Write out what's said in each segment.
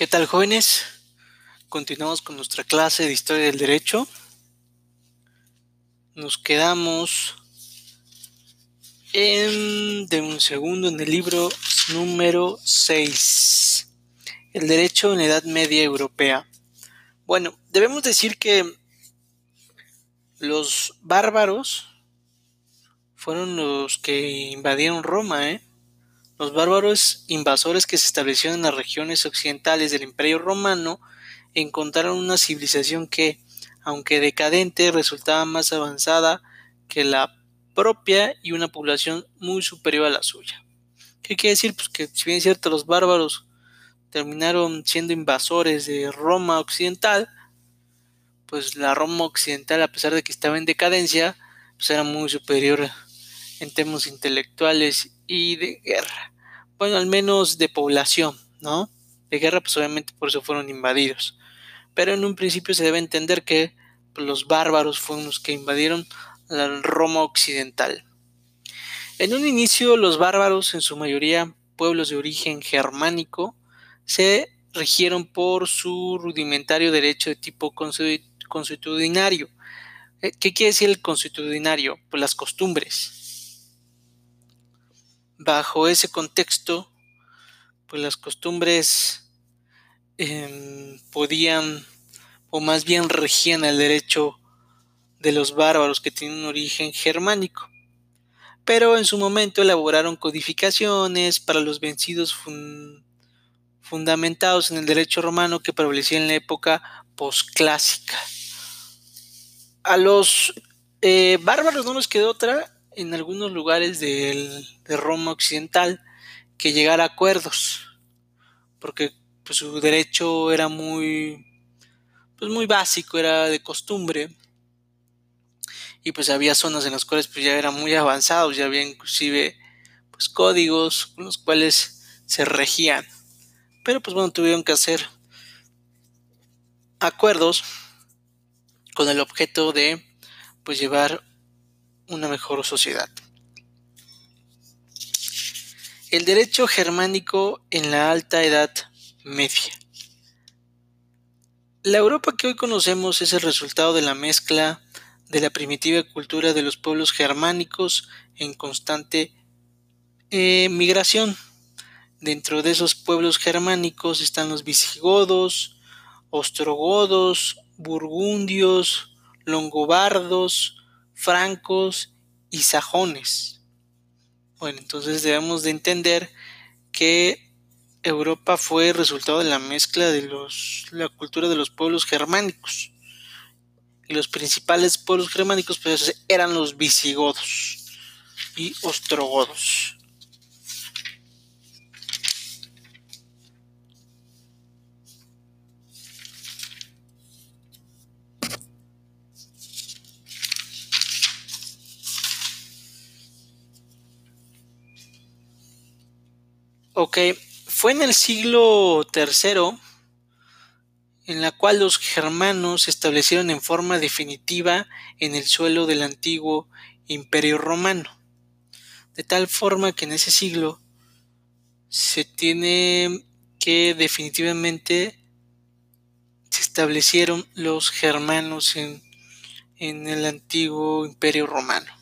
¿Qué tal jóvenes? Continuamos con nuestra clase de historia del derecho. Nos quedamos en, de un segundo en el libro número 6, el derecho en la Edad Media Europea. Bueno, debemos decir que los bárbaros fueron los que invadieron Roma, ¿eh? Los bárbaros invasores que se establecieron en las regiones occidentales del Imperio Romano encontraron una civilización que, aunque decadente, resultaba más avanzada que la propia y una población muy superior a la suya. ¿Qué quiere decir? Pues que si bien es cierto los bárbaros terminaron siendo invasores de Roma occidental, pues la Roma occidental, a pesar de que estaba en decadencia, pues era muy superior en temas intelectuales y de guerra. Bueno, al menos de población, ¿no? De guerra, pues obviamente por eso fueron invadidos. Pero en un principio se debe entender que pues, los bárbaros fueron los que invadieron la Roma occidental. En un inicio, los bárbaros, en su mayoría pueblos de origen germánico, se rigieron por su rudimentario derecho de tipo consuetudinario. Eh, ¿Qué quiere decir el consuetudinario? Pues las costumbres bajo ese contexto, pues las costumbres em, podían, o más bien regían el derecho de los bárbaros que tienen un origen germánico. Pero en su momento elaboraron codificaciones para los vencidos fundamentados en el derecho romano que prevalecía en la época posclásica. A los eh, bárbaros no les quedó otra en algunos lugares de Roma occidental que llegar a acuerdos, porque pues, su derecho era muy, pues, muy básico, era de costumbre, y pues había zonas en las cuales pues, ya eran muy avanzados, ya había inclusive pues, códigos con los cuales se regían, pero pues bueno, tuvieron que hacer acuerdos con el objeto de pues llevar una mejor sociedad. El derecho germánico en la Alta Edad Media. La Europa que hoy conocemos es el resultado de la mezcla de la primitiva cultura de los pueblos germánicos en constante eh, migración. Dentro de esos pueblos germánicos están los visigodos, ostrogodos, burgundios, longobardos, francos y sajones. Bueno, entonces debemos de entender que Europa fue resultado de la mezcla de los, la cultura de los pueblos germánicos. Y los principales pueblos germánicos pues, eran los visigodos y ostrogodos. Ok, fue en el siglo III en la cual los germanos se establecieron en forma definitiva en el suelo del antiguo imperio romano. De tal forma que en ese siglo se tiene que definitivamente se establecieron los germanos en, en el antiguo imperio romano.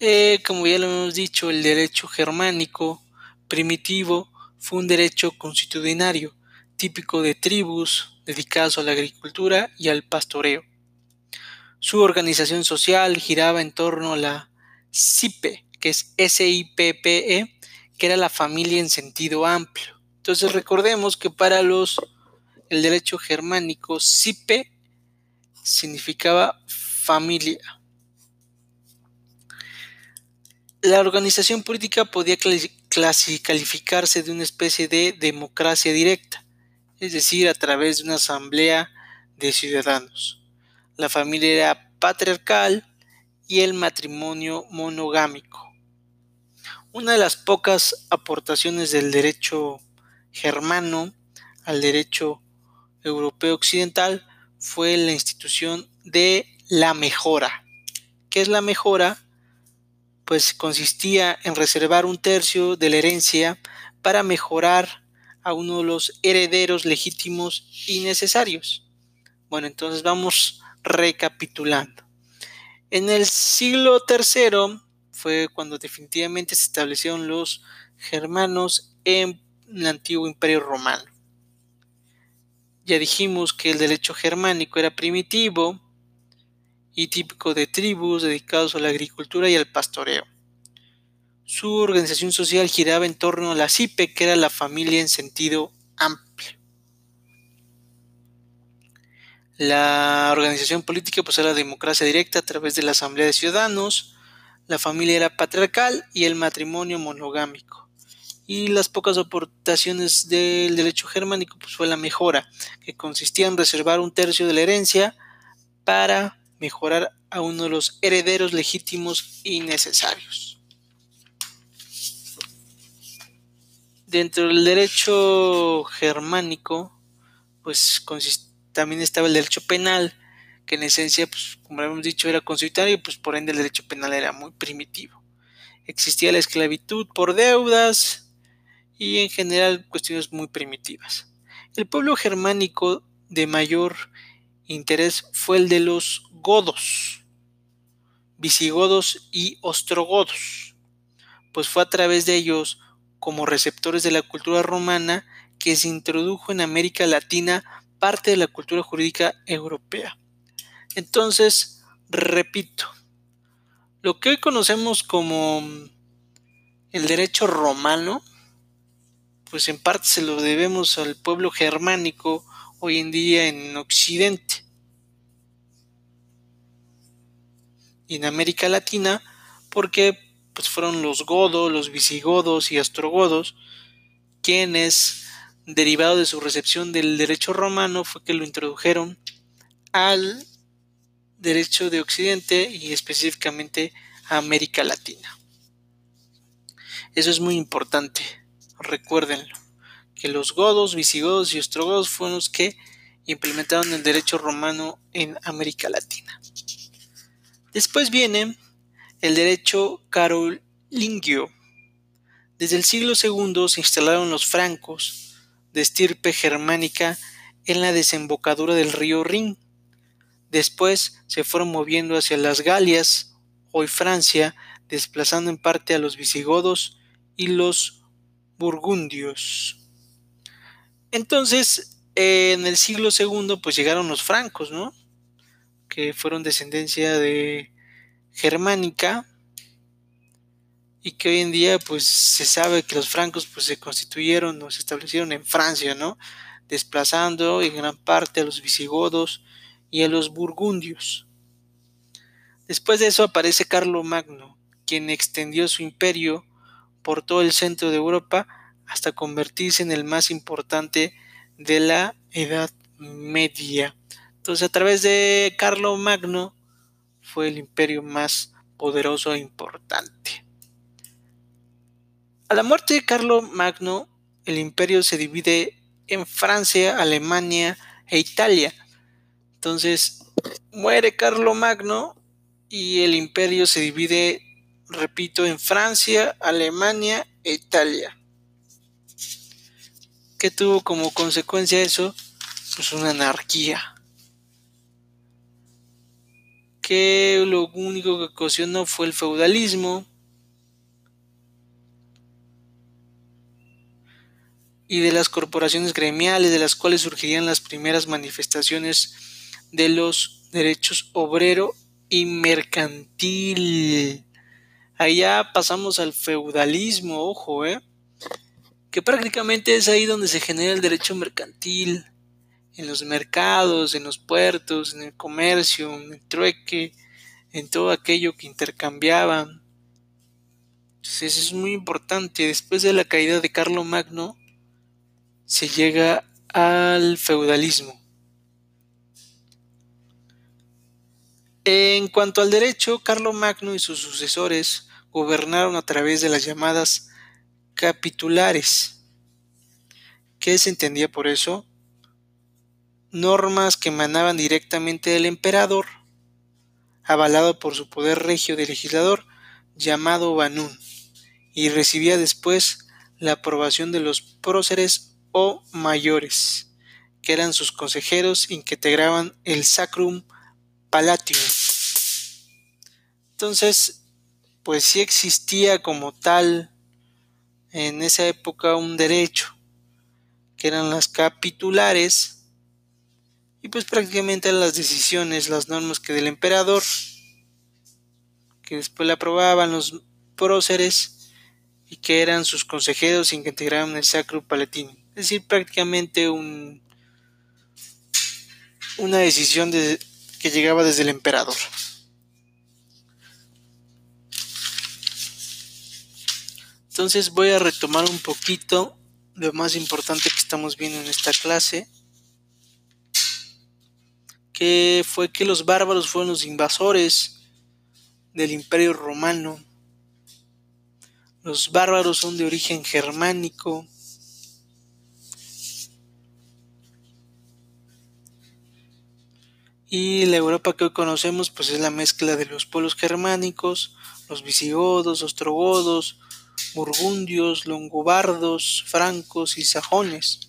Eh, como ya lo hemos dicho, el derecho germánico primitivo fue un derecho constitucionario, típico de tribus dedicadas a la agricultura y al pastoreo. Su organización social giraba en torno a la SIPE, que es S-I-P-P-E, que era la familia en sentido amplio. Entonces recordemos que para los el derecho germánico SIPE significaba familia. La organización política podía calificarse de una especie de democracia directa, es decir, a través de una asamblea de ciudadanos. La familia era patriarcal y el matrimonio monogámico. Una de las pocas aportaciones del derecho germano al derecho europeo occidental fue la institución de la mejora. ¿Qué es la mejora? Pues consistía en reservar un tercio de la herencia para mejorar a uno de los herederos legítimos y necesarios. Bueno, entonces vamos recapitulando. En el siglo III fue cuando definitivamente se establecieron los germanos en el antiguo imperio romano. Ya dijimos que el derecho germánico era primitivo y típico de tribus dedicados a la agricultura y al pastoreo. Su organización social giraba en torno a la CIPE, que era la familia en sentido amplio. La organización política pues era la democracia directa a través de la Asamblea de Ciudadanos, la familia era patriarcal y el matrimonio monogámico. Y las pocas aportaciones del derecho germánico pues fue la mejora, que consistía en reservar un tercio de la herencia para mejorar a uno de los herederos legítimos y necesarios. Dentro del derecho germánico, pues también estaba el derecho penal, que en esencia, pues, como hemos dicho, era constitucional y pues por ende el derecho penal era muy primitivo. Existía la esclavitud por deudas y en general cuestiones muy primitivas. El pueblo germánico de mayor interés fue el de los godos, visigodos y ostrogodos, pues fue a través de ellos, como receptores de la cultura romana, que se introdujo en América Latina parte de la cultura jurídica europea. Entonces, repito, lo que hoy conocemos como el derecho romano, pues en parte se lo debemos al pueblo germánico hoy en día en Occidente. Y en América Latina, porque pues fueron los godos, los visigodos y astrogodos quienes, derivado de su recepción del derecho romano, fue que lo introdujeron al derecho de Occidente y específicamente a América Latina. Eso es muy importante, recuérdenlo, que los godos, visigodos y ostrogodos fueron los que implementaron el derecho romano en América Latina. Después viene el derecho carolingio. Desde el siglo II se instalaron los francos de estirpe germánica en la desembocadura del río Rin Después se fueron moviendo hacia las Galias, hoy Francia, desplazando en parte a los visigodos y los burgundios. Entonces, en el siglo II, pues llegaron los francos, ¿no? Que fueron descendencia de germánica y que hoy en día, pues se sabe que los francos, pues se constituyeron o se establecieron en Francia, ¿no? Desplazando en gran parte a los visigodos y a los burgundios. Después de eso aparece Carlo Magno, quien extendió su imperio por todo el centro de Europa hasta convertirse en el más importante de la Edad Media. Entonces a través de Carlo Magno fue el imperio más poderoso e importante. A la muerte de Carlo Magno, el imperio se divide en Francia, Alemania e Italia, entonces muere Carlo Magno y el imperio se divide, repito, en Francia, Alemania e Italia. ¿Qué tuvo como consecuencia eso? Pues una anarquía. Que lo único que ocasionó fue el feudalismo. y de las corporaciones gremiales de las cuales surgirían las primeras manifestaciones de los derechos obrero y mercantil. Allá pasamos al feudalismo, ojo, ¿eh? que prácticamente es ahí donde se genera el derecho mercantil, en los mercados, en los puertos, en el comercio, en el trueque, en todo aquello que intercambiaban. Entonces es muy importante. Después de la caída de Carlo Magno, se llega al feudalismo. En cuanto al derecho, Magno y sus sucesores gobernaron a través de las llamadas capitulares. ¿Qué se entendía por eso? Normas que emanaban directamente del emperador, avalado por su poder regio de legislador llamado Banún, y recibía después la aprobación de los próceres o mayores, que eran sus consejeros y que integraban el Sacrum Palatium. Entonces, pues sí existía como tal en esa época un derecho, que eran las capitulares, y pues prácticamente las decisiones, las normas que del emperador, que después le aprobaban los próceres y que eran sus consejeros y que integraban el Sacro Palatino. Es decir, prácticamente un, una decisión de, que llegaba desde el emperador. Entonces voy a retomar un poquito lo más importante que estamos viendo en esta clase, que fue que los bárbaros fueron los invasores del imperio romano. Los bárbaros son de origen germánico. Y la Europa que hoy conocemos pues es la mezcla de los pueblos germánicos, los visigodos, ostrogodos, burgundios, longobardos, francos y sajones.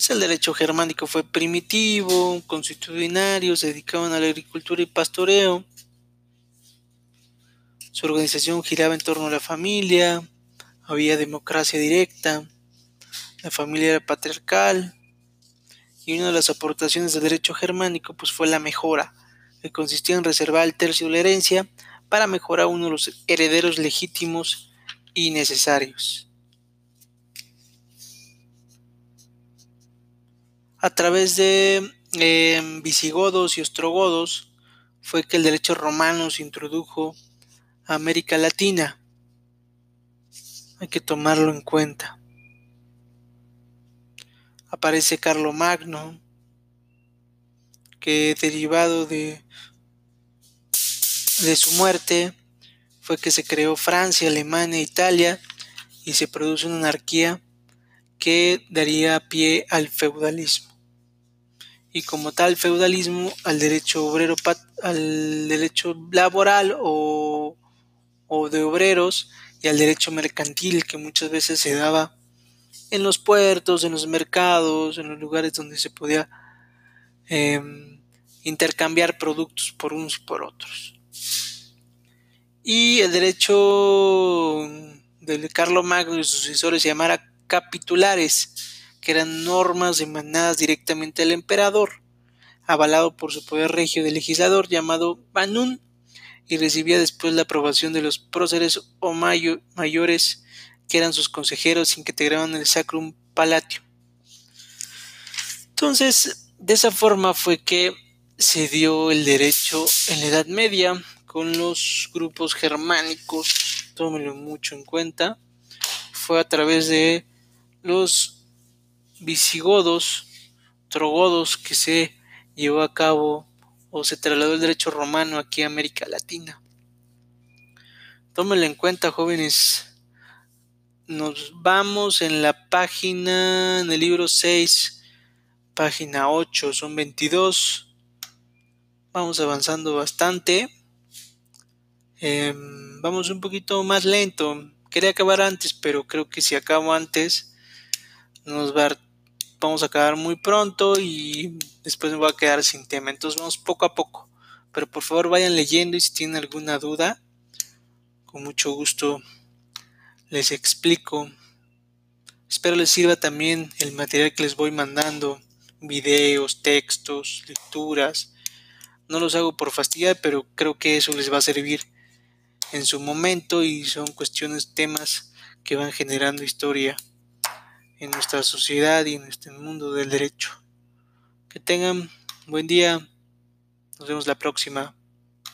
Pues el derecho germánico fue primitivo, constitucionario, se dedicaban a la agricultura y pastoreo. Su organización giraba en torno a la familia, había democracia directa, la familia era patriarcal, y una de las aportaciones del derecho germánico pues fue la mejora, que consistía en reservar el tercio de la herencia para mejorar uno de los herederos legítimos y necesarios. A través de em, visigodos y ostrogodos fue que el derecho romano se introdujo a América Latina. Hay que tomarlo en cuenta aparece Magno, que derivado de, de su muerte fue que se creó Francia, Alemania, Italia y se produce una anarquía que daría pie al feudalismo. Y como tal feudalismo al derecho obrero al derecho laboral o, o de obreros y al derecho mercantil que muchas veces se daba en los puertos, en los mercados, en los lugares donde se podía em, intercambiar productos por unos por otros. Y el derecho del Carlo Magno y sus sucesores se llamara capitulares, que eran normas emanadas directamente al emperador, avalado por su poder regio de legislador llamado Banun, y recibía después la aprobación de los próceres o mayores que eran sus consejeros que integraban el Sacrum Palatium. Entonces, de esa forma fue que se dio el derecho en la Edad Media con los grupos germánicos, tómenlo mucho en cuenta, fue a través de los visigodos, trogodos, que se llevó a cabo o se trasladó el derecho romano aquí a América Latina. Tómenlo en cuenta, jóvenes nos vamos en la página, en el libro 6, página 8, son 22. Vamos avanzando bastante. Em, vamos un poquito más lento. Quería acabar antes, pero creo que si acabo antes, nos va vamos a acabar muy pronto y después me voy a quedar sin tema. Entonces vamos poco a poco. Pero por favor vayan leyendo y si tienen alguna duda, con mucho gusto les explico. Espero les sirva también el material que les voy mandando, videos, textos, lecturas. No los hago por fastidiar, pero creo que eso les va a servir en su momento y son cuestiones, temas que van generando historia en nuestra sociedad y en este mundo del derecho. Que tengan buen día. Nos vemos la próxima.